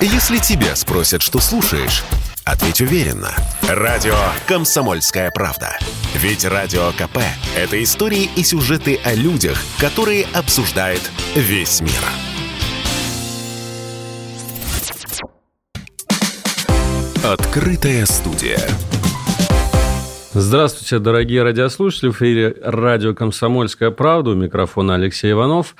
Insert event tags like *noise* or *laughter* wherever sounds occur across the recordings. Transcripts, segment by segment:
Если тебя спросят, что слушаешь, ответь уверенно. Радио «Комсомольская правда». Ведь Радио КП – это истории и сюжеты о людях, которые обсуждает весь мир. Открытая студия. Здравствуйте, дорогие радиослушатели. В эфире радио «Комсомольская правда». У микрофона Алексей Иванов.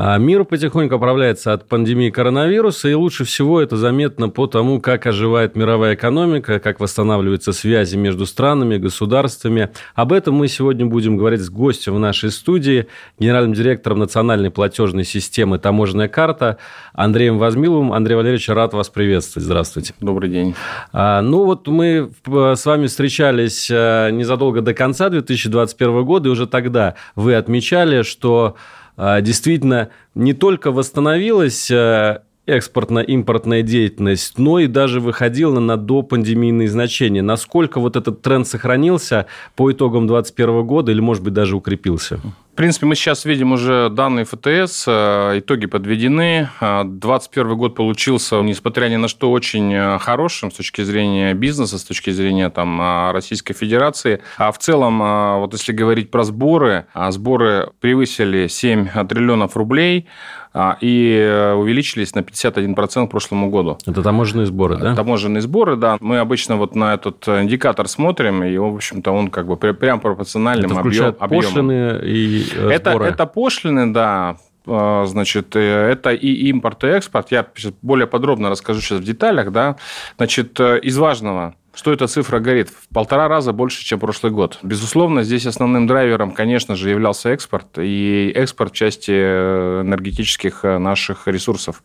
А мир потихоньку оправляется от пандемии коронавируса, и лучше всего это заметно по тому, как оживает мировая экономика, как восстанавливаются связи между странами, государствами. Об этом мы сегодня будем говорить с гостем в нашей студии, генеральным директором национальной платежной системы «Таможенная карта» Андреем Возмиловым. Андрей Валерьевич, рад вас приветствовать. Здравствуйте. Добрый день. А, ну вот мы с вами встречались а, незадолго до конца 2021 года, и уже тогда вы отмечали, что а, действительно не только восстановилась а, экспортно-импортная деятельность, но и даже выходила на допандемийные значения. Насколько вот этот тренд сохранился по итогам 2021 года или, может быть, даже укрепился? В принципе, мы сейчас видим уже данные ФТС, а, итоги подведены. 2021 год получился, несмотря ни на что, очень хорошим с точки зрения бизнеса, с точки зрения там, Российской Федерации. А в целом, вот если говорить про сборы, сборы превысили 7 триллионов рублей. А, и э, увеличились на 51% к прошлому году. Это таможенные сборы, да? Таможенные сборы, да. Мы обычно вот на этот индикатор смотрим, и, в общем-то, он как бы прям пропорциональным это объем, объемом. пошлины и э, это, сборы? Это пошлины, да, значит, э, это и импорт, и экспорт. Я более подробно расскажу сейчас в деталях, да. Значит, из важного – что эта цифра горит? В полтора раза больше, чем прошлый год. Безусловно, здесь основным драйвером, конечно же, являлся экспорт и экспорт части э, энергетических э, наших ресурсов.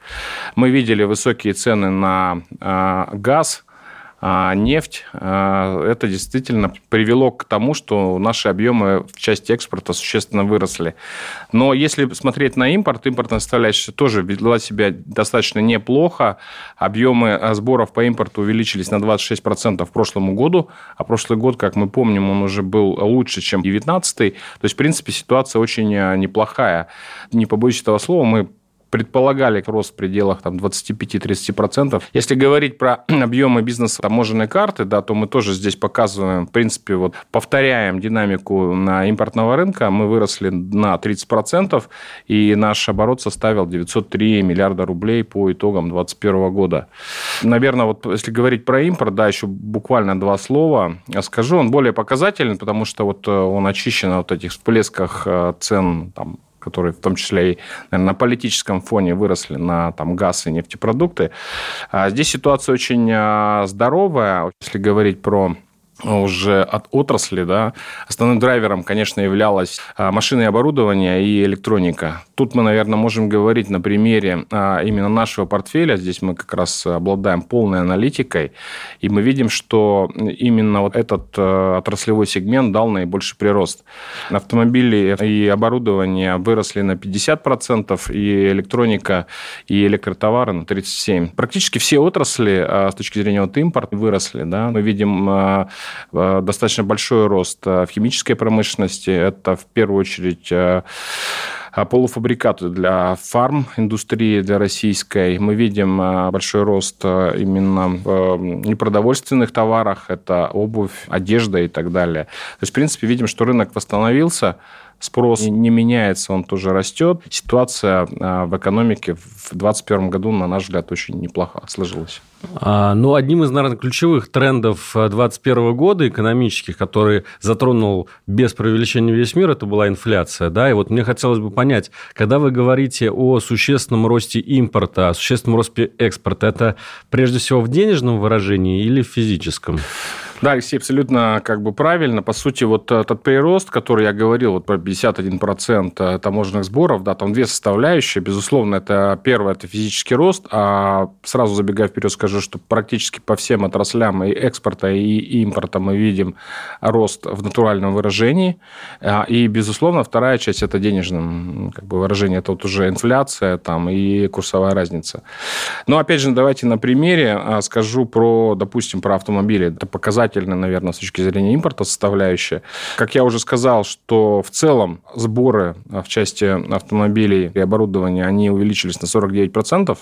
Мы видели высокие цены на э, газ – а нефть, а, это действительно привело к тому, что наши объемы в части экспорта существенно выросли. Но если смотреть на импорт, импортная составляющая тоже вела себя достаточно неплохо. Объемы а, сборов по импорту увеличились на 26% в прошлом году, а прошлый год, как мы помним, он уже был лучше, чем 2019. То есть, в принципе, ситуация очень неплохая. Не побоюсь этого слова, мы предполагали рост в пределах там, 25-30%. Если говорить про *clears throat* объемы бизнеса таможенной карты, да, то мы тоже здесь показываем, в принципе, вот повторяем динамику на импортного рынка. Мы выросли на 30%, и наш оборот составил 903 миллиарда рублей по итогам 2021 года. Наверное, вот если говорить про импорт, да, еще буквально два слова скажу. Он более показательный, потому что вот э, он очищен от этих всплесках э, цен там, которые в том числе и наверное, на политическом фоне выросли на там, газ и нефтепродукты. А здесь ситуация очень а, здоровая, если говорить про уже от отрасли, да, основным драйвером, конечно, являлось а, машины и оборудование и электроника. Тут мы, наверное, можем говорить на примере а, именно нашего портфеля. Здесь мы как раз обладаем полной аналитикой, и мы видим, что именно вот этот а, отраслевой сегмент дал наибольший прирост. Автомобили и оборудование выросли на 50%, и электроника, и электротовары на 37%. Практически все отрасли с точки зрения вот импорта выросли. Да? Мы видим Э, достаточно большой рост э, в химической промышленности. Это в первую очередь э, полуфабрикаты для фарм-индустрии, для российской. Мы видим большой рост именно в непродовольственных товарах. Это обувь, одежда и так далее. То есть, в принципе, видим, что рынок восстановился спрос не меняется, он тоже растет. Ситуация а, в экономике в 2021 году, на наш взгляд, очень неплохо сложилась. А, ну, одним из, наверное, ключевых трендов 2021 года экономических, который затронул без преувеличения весь мир, это была инфляция. Да? И вот мне хотелось бы понять, когда вы говорите о существенном росте импорта, о существенном росте экспорта, это прежде всего в денежном выражении или в физическом? Да, Алексей, абсолютно как бы правильно. По сути, вот этот прирост, который я говорил, вот про 51% э, таможенных сборов, да, там две составляющие. Безусловно, это первое, это физический рост, а сразу забегая вперед, скажу, что практически по всем отраслям и экспорта, и импорта мы видим рост в натуральном выражении. А, и, безусловно, вторая часть – это денежным как бы, выражение. Это вот уже инфляция там, и курсовая разница. Но, опять же, давайте на примере а, скажу про, допустим, про автомобили. Это показатель показательная, наверное, с точки зрения импорта составляющая. Как я уже сказал, что в целом сборы в части автомобилей и оборудования, они увеличились на 49%.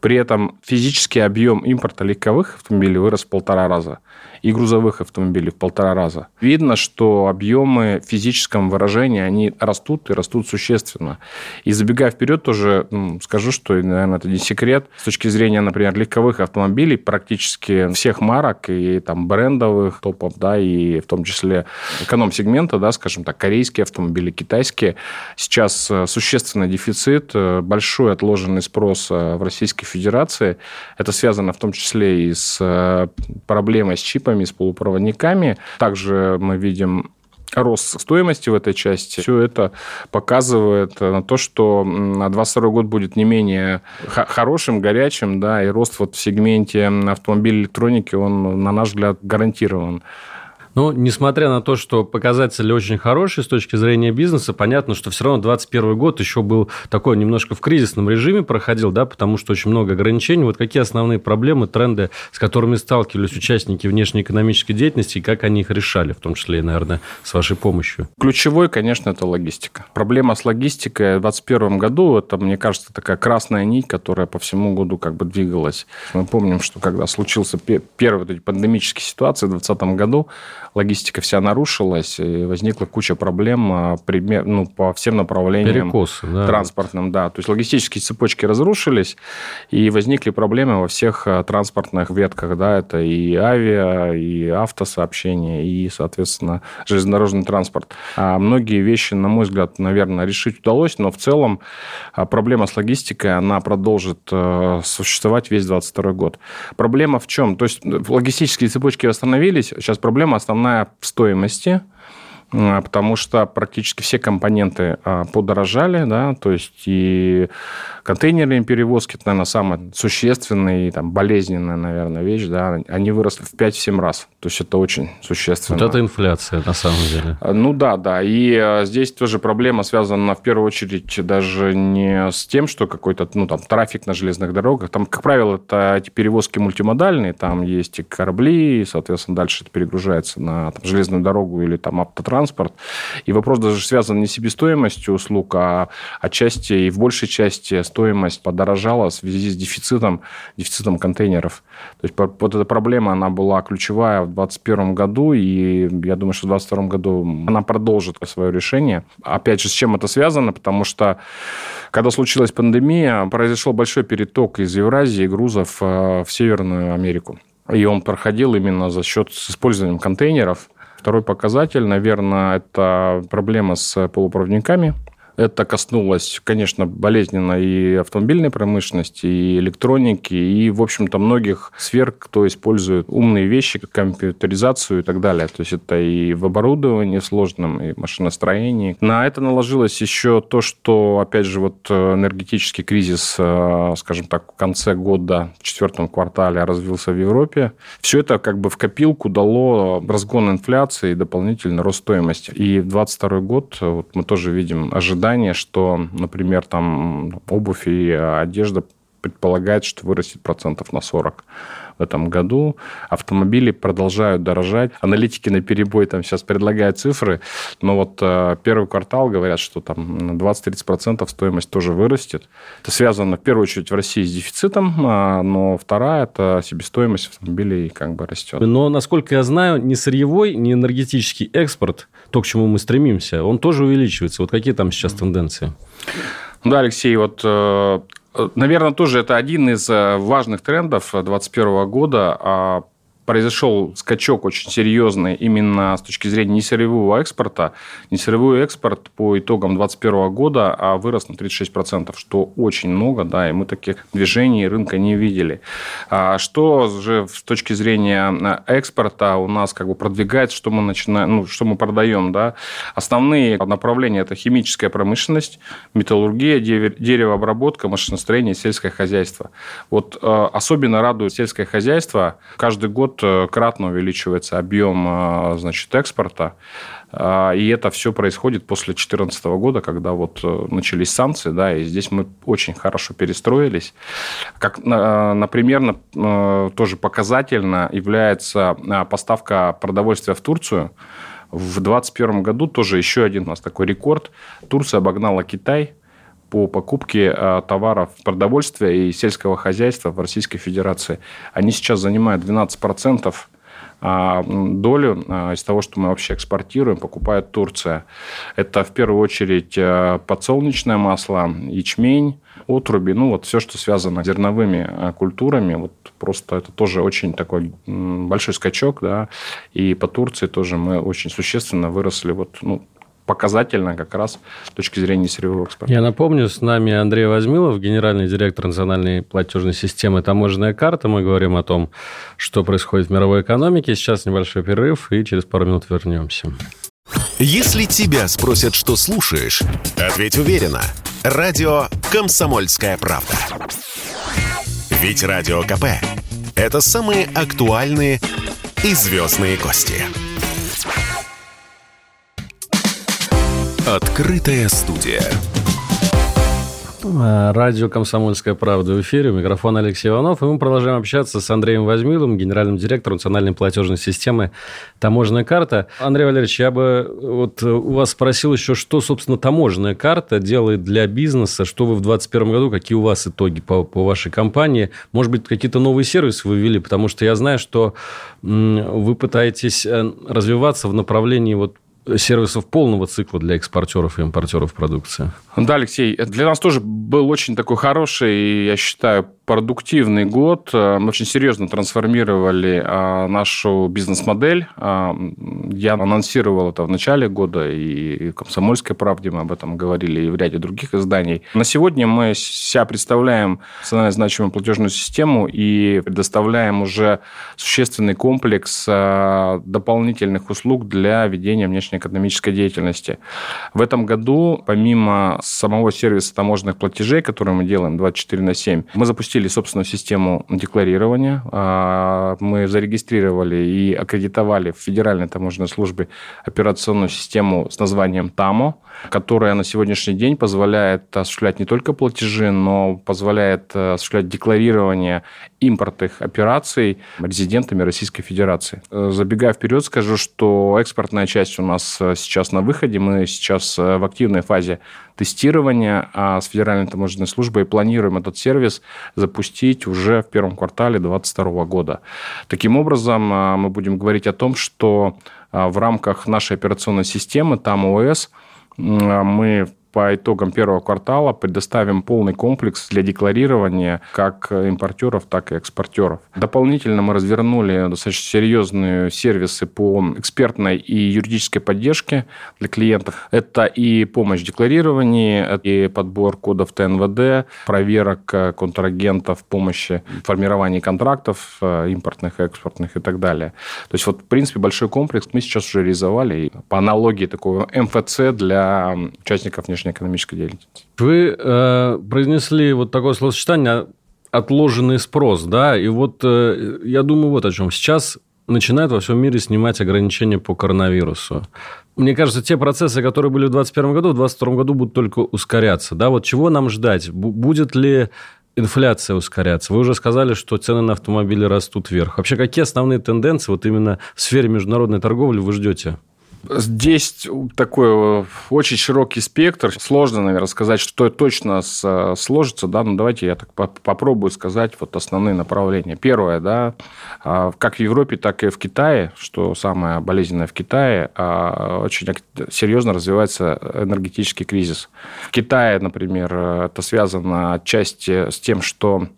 При этом физический объем импорта легковых автомобилей вырос в полтора раза и грузовых автомобилей в полтора раза. Видно, что объемы в физическом выражении, они растут и растут существенно. И забегая вперед, тоже ну, скажу, что, наверное, это не секрет. С точки зрения, например, легковых автомобилей, практически всех марок и там брендовых топов, да, и в том числе эконом-сегмента, да, скажем так, корейские автомобили, китайские, сейчас э, существенный дефицит, э, большой отложенный спрос э, в Российской Федерации. Это связано в том числе и с проблемой с чипами, чипами, с полупроводниками. Также мы видим рост стоимости в этой части. Все это показывает на то, что 2022 год будет не менее хорошим, горячим, да, и рост вот в сегменте автомобилей электроники, он, на наш взгляд, гарантирован. Ну, несмотря на то, что показатели очень хорошие с точки зрения бизнеса, понятно, что все равно 2021 год еще был такой немножко в кризисном режиме проходил, да, потому что очень много ограничений. Вот какие основные проблемы, тренды, с которыми сталкивались участники внешнеэкономической деятельности, и как они их решали, в том числе, наверное, с вашей помощью? Ключевой, конечно, это логистика. Проблема с логистикой в 2021 году, это, мне кажется, такая красная нить, которая по всему году как бы двигалась. Мы помним, что когда случился первый пандемические ситуации в 2020 году, логистика вся нарушилась, и возникла куча проблем а, ну, по всем направлениям Перекосы, да. транспортным. Да. То есть логистические цепочки разрушились, и возникли проблемы во всех а, транспортных ветках. Да. Это и авиа, и автосообщение, и, соответственно, железнодорожный транспорт. А многие вещи, на мой взгляд, наверное, решить удалось, но в целом а, проблема с логистикой, она продолжит существовать весь 2022 год. Проблема в чем? То есть логистические цепочки восстановились, сейчас проблема основная в стоимости – потому что практически все компоненты а, подорожали, да, то есть и контейнерные перевозки, это, наверное, самая существенная и там, болезненная, наверное, вещь, да, они выросли в 5-7 раз, то есть это очень существенно. Вот это инфляция, на самом деле. А, ну да, да, и здесь тоже проблема связана в первую очередь даже не с тем, что какой-то, ну, там, трафик на железных дорогах, там, как правило, это эти перевозки мультимодальные, там есть и корабли, и, соответственно, дальше это перегружается на там, железную дорогу или там автотранспорт, транспорт. И вопрос даже связан не с себестоимостью услуг, а отчасти и в большей части стоимость подорожала в связи с дефицитом, дефицитом контейнеров. То есть вот эта проблема, она была ключевая в 2021 году, и я думаю, что в 2022 году она продолжит свое решение. Опять же, с чем это связано? Потому что когда случилась пандемия, произошел большой переток из Евразии грузов э, в Северную Америку. И он проходил именно за счет с использованием контейнеров. Второй показатель, наверное, это проблема с полупроводниками. Это коснулось, конечно, болезненно и автомобильной промышленности, и электроники, и, в общем-то, многих сфер, кто использует умные вещи, компьютеризацию и так далее. То есть это и в оборудовании сложном, и в машиностроении. На это наложилось еще то, что, опять же, вот энергетический кризис, э, скажем так, в конце года, в четвертом квартале развился в Европе. Все это как бы в копилку дало разгон инфляции и дополнительный рост стоимости. И в 2022 год вот мы тоже видим ожидания ожидание, что, например, там обувь и одежда предполагает, что вырастет процентов на 40 в этом году. Автомобили продолжают дорожать. Аналитики на перебой там сейчас предлагают цифры, но вот э, первый квартал говорят, что там на 20-30% стоимость тоже вырастет. Это связано в первую очередь в России с дефицитом, а, но вторая – это себестоимость автомобилей как бы растет. Но, насколько я знаю, ни сырьевой, ни энергетический экспорт, то, к чему мы стремимся, он тоже увеличивается. Вот какие там сейчас тенденции? Да, Алексей, вот э, Наверное, тоже это один из э, важных трендов 2021 года а произошел скачок очень серьезный именно с точки зрения несырьевого экспорта. Несырьевой экспорт по итогам 2021 года а вырос на 36%, что очень много, да, и мы таких движений рынка не видели. А что же с точки зрения э, экспорта у нас как бы продвигается, что мы начинаем, ну, что мы продаем, да? Основные направления – это химическая промышленность, металлургия, деревообработка, машиностроение, сельское хозяйство. Вот э, особенно радует сельское хозяйство. Каждый год 400-кратно увеличивается объем значит, экспорта. И это все происходит после 2014 года, когда вот начались санкции, да, и здесь мы очень хорошо перестроились. Как, например, тоже показательно является поставка продовольствия в Турцию. В 2021 году тоже еще один у нас такой рекорд. Турция обогнала Китай по покупке а, товаров продовольствия и сельского хозяйства в Российской Fедерации. Они сейчас занимают 12% а, долю а, из того, что мы вообще экспортируем, покупает Турция. Это в первую очередь подсолнечное масло, ячмень, отруби, ну вот все, что связано с зерновыми культурами, вот просто это тоже очень такой большой скачок, да, и по Турции тоже мы очень существенно выросли вот, ну, показательно как раз с точки зрения сырьевого экспорта. Я напомню, с нами Андрей Возьмилов, генеральный директор национальной платежной системы «Таможенная карта». Мы говорим о том, что происходит в мировой экономике. Сейчас небольшой перерыв, и через пару минут вернемся. Если тебя спросят, что слушаешь, ответь уверенно. Радио «Комсомольская правда». Ведь Радио КП – это самые актуальные и звездные гости. Открытая студия. Э, радио «Комсомольская правда» в эфире. Микрофон Алексей Иванов. И мы продолжаем общаться с Андреем Возьмиловым, генеральным директором национальной платежной системы «Таможенная карта». Андрей Валерьевич, я бы вот у вас спросил еще, что, собственно, таможенная карта делает для бизнеса, что вы в 2021 году, какие у вас итоги по, по вашей компании? Может быть, какие-то новые сервисы вы ввели? Потому что я знаю, что вы пытаетесь э, развиваться в направлении вот сервисов полного цикла для экспортеров и импортеров продукции. Да, Алексей, для нас тоже был очень такой хороший, я считаю, продуктивный год. Э, мы очень серьезно трансформировали а, нашу бизнес-модель. А, я анонсировал это в начале года, и «Комсомольской правде» мы об этом говорили, и в ряде других изданий. На сегодня мы себя представляем национально значимую платежную систему и предоставляем уже существенный комплекс дополнительных услуг для ведения внешнеэкономической деятельности. В этом году, помимо самого сервиса таможенных платежей, который мы делаем 24 на 7, мы запустили запустили собственную систему декларирования. А, мы зарегистрировали и аккредитовали в Федеральной таможенной службе операционную систему с названием ТАМО, которая на сегодняшний день позволяет осуществлять не только платежи, но позволяет э, осуществлять декларирование импортных операций резидентами Российской Федерации. Э, забегая вперед, скажу, что экспортная часть у нас э, сейчас на выходе. Мы сейчас в активной фазе тестирования а с Федеральной таможенной службой планируем этот сервис запустить уже в первом квартале 2022 года. Таким образом, мы будем говорить о том, что в рамках нашей операционной системы, там ОС, мы по итогам первого квартала предоставим полный комплекс для декларирования как импортеров, так и экспортеров. Дополнительно мы развернули достаточно серьезные сервисы по экспертной и юридической поддержке для клиентов. Это и помощь в декларировании, и подбор кодов ТНВД, проверок контрагентов, помощи в формировании контрактов э, импортных, экспортных и так далее. То есть, вот, в принципе, большой комплекс мы сейчас уже реализовали по аналогии такого МФЦ для участников внешней внешнеэкономической деятельности. Вы э, произнесли вот такое словосочетание отложенный спрос, да, и вот э, я думаю вот о чем. Сейчас начинают во всем мире снимать ограничения по коронавирусу. Мне кажется, те процессы, которые были в 2021 году, в 2022 году будут только ускоряться. Да? Вот чего нам ждать? Будет ли инфляция ускоряться? Вы уже сказали, что цены на автомобили растут вверх. Вообще, какие основные тенденции вот именно в сфере международной торговли вы ждете? Здесь такой э, очень широкий спектр. Сложно, наверное, сказать, что точно сложится. Да? Но давайте я так попробую сказать вот основные направления. Первое, да, а, как в Европе, так и в Китае, что самое болезненное в Китае, а, очень серьезно развивается энергетический кризис. В Китае, например, это связано отчасти с тем, что Э,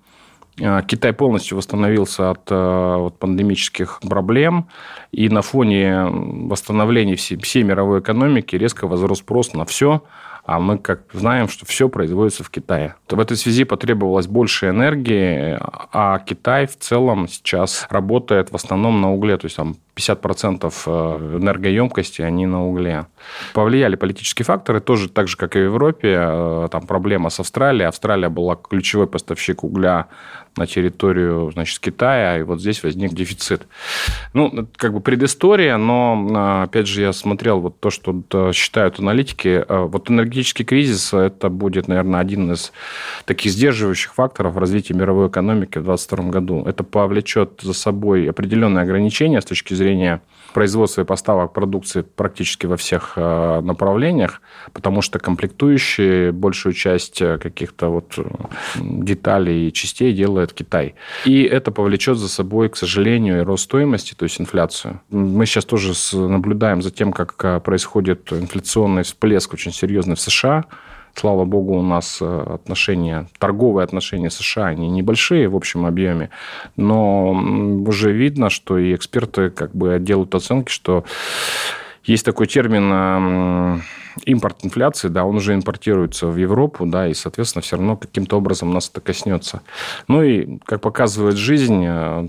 Китай полностью восстановился от, э, от пандемических проблем, и на фоне восстановления всей, всей мировой экономики резко возрос спрос на все, а мы как знаем, что все производится в Китае. В этой связи потребовалось больше энергии, а Китай в целом сейчас работает в основном на угле, то есть там 50% э, энергоемкости, они на угле. Повлияли политические факторы, тоже так же, как и в Европе. Э, там проблема с Австралией. Австралия была ключевой поставщик угля на территорию значит, Китая, и вот здесь возник дефицит. Ну, как бы предыстория, но, опять же, я смотрел вот то, что считают аналитики. Э, вот энергетический кризис – это будет, наверное, один из таких сдерживающих факторов развития мировой экономики в 2022 году. Это повлечет за собой определенные ограничения с точки зрения производства и поставок продукции практически во всех э, направлениях, потому что комплектующие большую часть э, каких-то вот деталей и частей делает Китай. И это повлечет за собой, к сожалению, и рост стоимости, то есть инфляцию. Мы сейчас тоже наблюдаем за тем, как э, происходит инфляционный всплеск очень серьезный в США. Слава богу, у нас э, отношения, торговые отношения США, они небольшие в общем объеме, но уже видно, что и эксперты как бы делают оценки, что есть такой термин импорт инфляции, да, он уже импортируется в Европу, да, и, соответственно, все равно каким-то образом нас это коснется. Ну и, как показывает жизнь, э,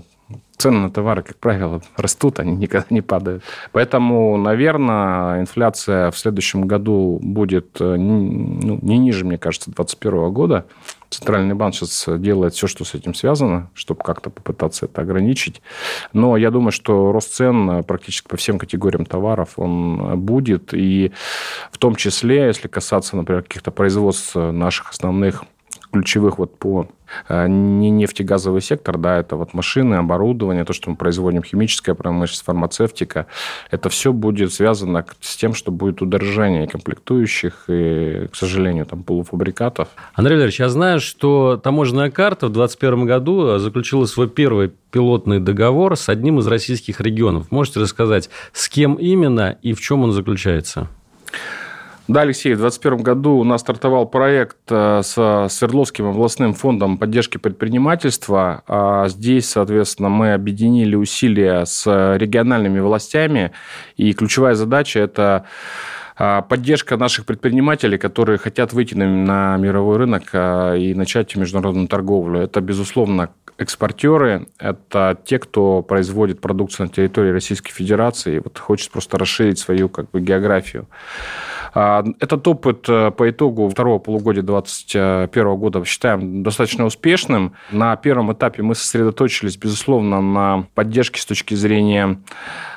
цены на товары, как правило, растут, они никогда не падают. Поэтому, наверное, инфляция в следующем году будет э, ну, не ниже, мне кажется, 2021 года. Центральный банк сейчас делает все, что с этим связано, чтобы как-то попытаться это ограничить. Но я думаю, что рост цен практически по всем категориям товаров он будет. И в том числе, если касаться, например, каких-то производств наших основных ключевых вот по э, не нефтегазовый сектор, да, это вот машины, оборудование, то, что мы производим, химическая промышленность, фармацевтика, это все будет связано с тем, что будет удорожание комплектующих и, к сожалению, там полуфабрикатов. Андрей Валерьевич, я знаю, что таможенная карта в 2021 году заключила свой первый пилотный договор с одним из российских регионов. Можете рассказать, с кем именно и в чем он заключается? Да, Алексей, в 2021 году у нас стартовал проект э, с Свердловским областным фондом поддержки предпринимательства. А здесь, соответственно, мы объединили усилия с региональными властями, и ключевая задача – это а, поддержка наших предпринимателей, которые хотят выйти на, мировой рынок а, и начать международную торговлю. Это, безусловно, экспортеры, это те, кто производит продукцию на территории Российской Федерации и вот хочет просто расширить свою как бы, географию. А, этот опыт э, по итогу второго полугодия 2021 года считаем достаточно успешным. На первом этапе мы сосредоточились, безусловно, на поддержке с точки зрения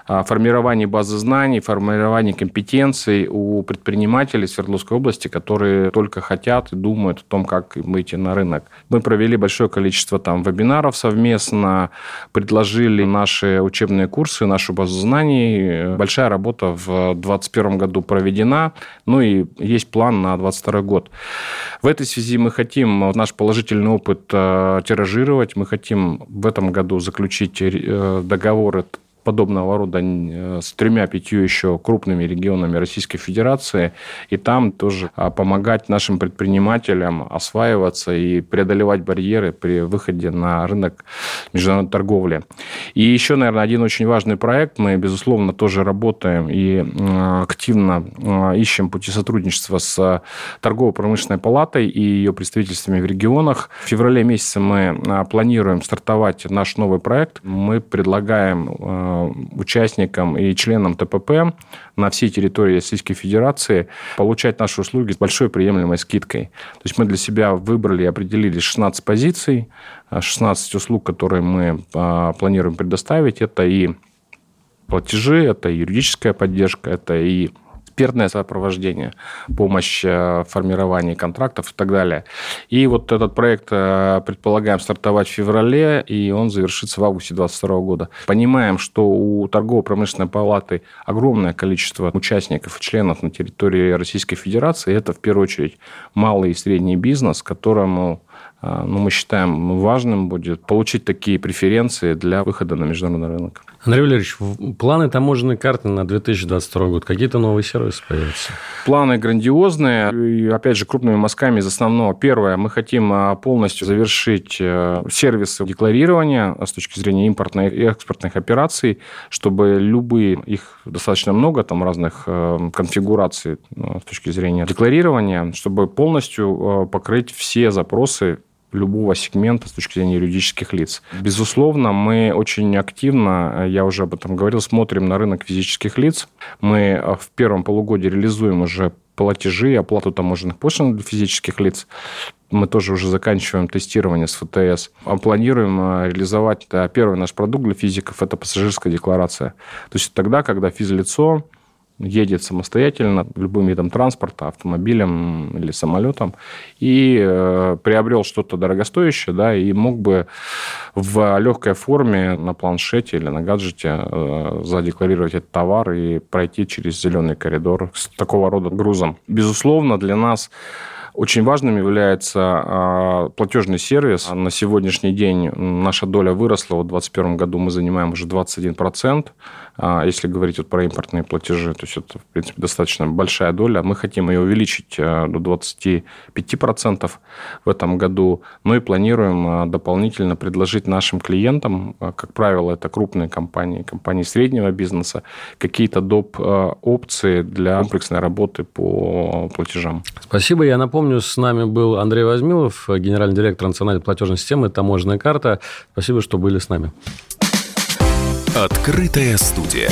а, формировании базы знаний, формировании компетенций у предпринимателей Свердловской области, которые только хотят и думают о том, как выйти на рынок. Мы провели большое количество там вебинаров совместно, предложили наши учебные курсы, нашу базу знаний. Большая работа в 2021 году проведена, ну и есть план на 2022 год. В этой связи мы хотим наш положительный опыт э, тиражировать, мы хотим в этом году заключить э, договоры подобного рода э, с тремя-пятью еще крупными регионами Российской Федерации, и там тоже а, помогать нашим предпринимателям осваиваться и преодолевать барьеры при выходе на рынок международной торговли. И еще, наверное, один очень важный проект. Мы, безусловно, тоже работаем и активно э, ищем пути сотрудничества с торгово-промышленной палатой и ее представительствами в регионах. В феврале месяце мы а, планируем стартовать наш новый проект. Мы предлагаем участникам и членам ТПП на всей территории Российской Федерации получать наши услуги с большой приемлемой скидкой. То есть мы для себя выбрали и определили 16 позиций, 16 услуг, которые мы а, планируем предоставить. Это и платежи, это юридическая поддержка, это и экспертное сопровождение, помощь э, в формировании контрактов и так далее. И вот этот проект э, предполагаем стартовать в феврале, и он завершится в августе 2022 года. Понимаем, что у торгово-промышленной палаты огромное количество участников и членов на территории Российской Федерации. Это в первую очередь малый и средний бизнес, которому ну, мы считаем важным будет получить такие преференции для выхода на международный рынок. Андрей Валерьевич, планы таможенной карты на 2022 год, какие-то новые сервисы появятся? Планы грандиозные. И, опять же, крупными мазками из основного. Первое, мы хотим а, полностью завершить э, сервисы декларирования с точки зрения импортных и экспортных операций, чтобы любые, их достаточно много, там разных э, конфигураций ну, с точки зрения декларирования, чтобы полностью э, покрыть все запросы любого сегмента с точки зрения юридических лиц. Безусловно, мы очень активно, я уже об этом говорил, смотрим на рынок физических лиц. Мы в первом полугодии реализуем уже платежи и оплату таможенных пошлин для физических лиц. Мы тоже уже заканчиваем тестирование с ФТС. А планируем а, реализовать первый наш продукт для физиков – это пассажирская декларация. То есть тогда, когда физлицо едет самостоятельно любым видом транспорта, автомобилем или самолетом, и э, приобрел что-то дорогостоящее, да, и мог бы в легкой форме на планшете или на гаджете э, задекларировать этот товар и пройти через зеленый коридор с такого рода грузом. Безусловно, для нас очень важным является а, платежный сервис. На сегодняшний день наша доля выросла. В 2021 году мы занимаем уже 21%. А, если говорить вот про импортные платежи, то есть это, в принципе, достаточно большая доля. Мы хотим ее увеличить а, до 25% в этом году. Ну и планируем дополнительно предложить нашим клиентам, как правило, это крупные компании, компании среднего бизнеса, какие-то доп. опции для комплексной работы по платежам. Спасибо. Я напомню, Напомню, с нами был Андрей Возьмилов, генеральный директор национальной платежной системы «Таможенная карта». Спасибо, что были с нами. Открытая студия.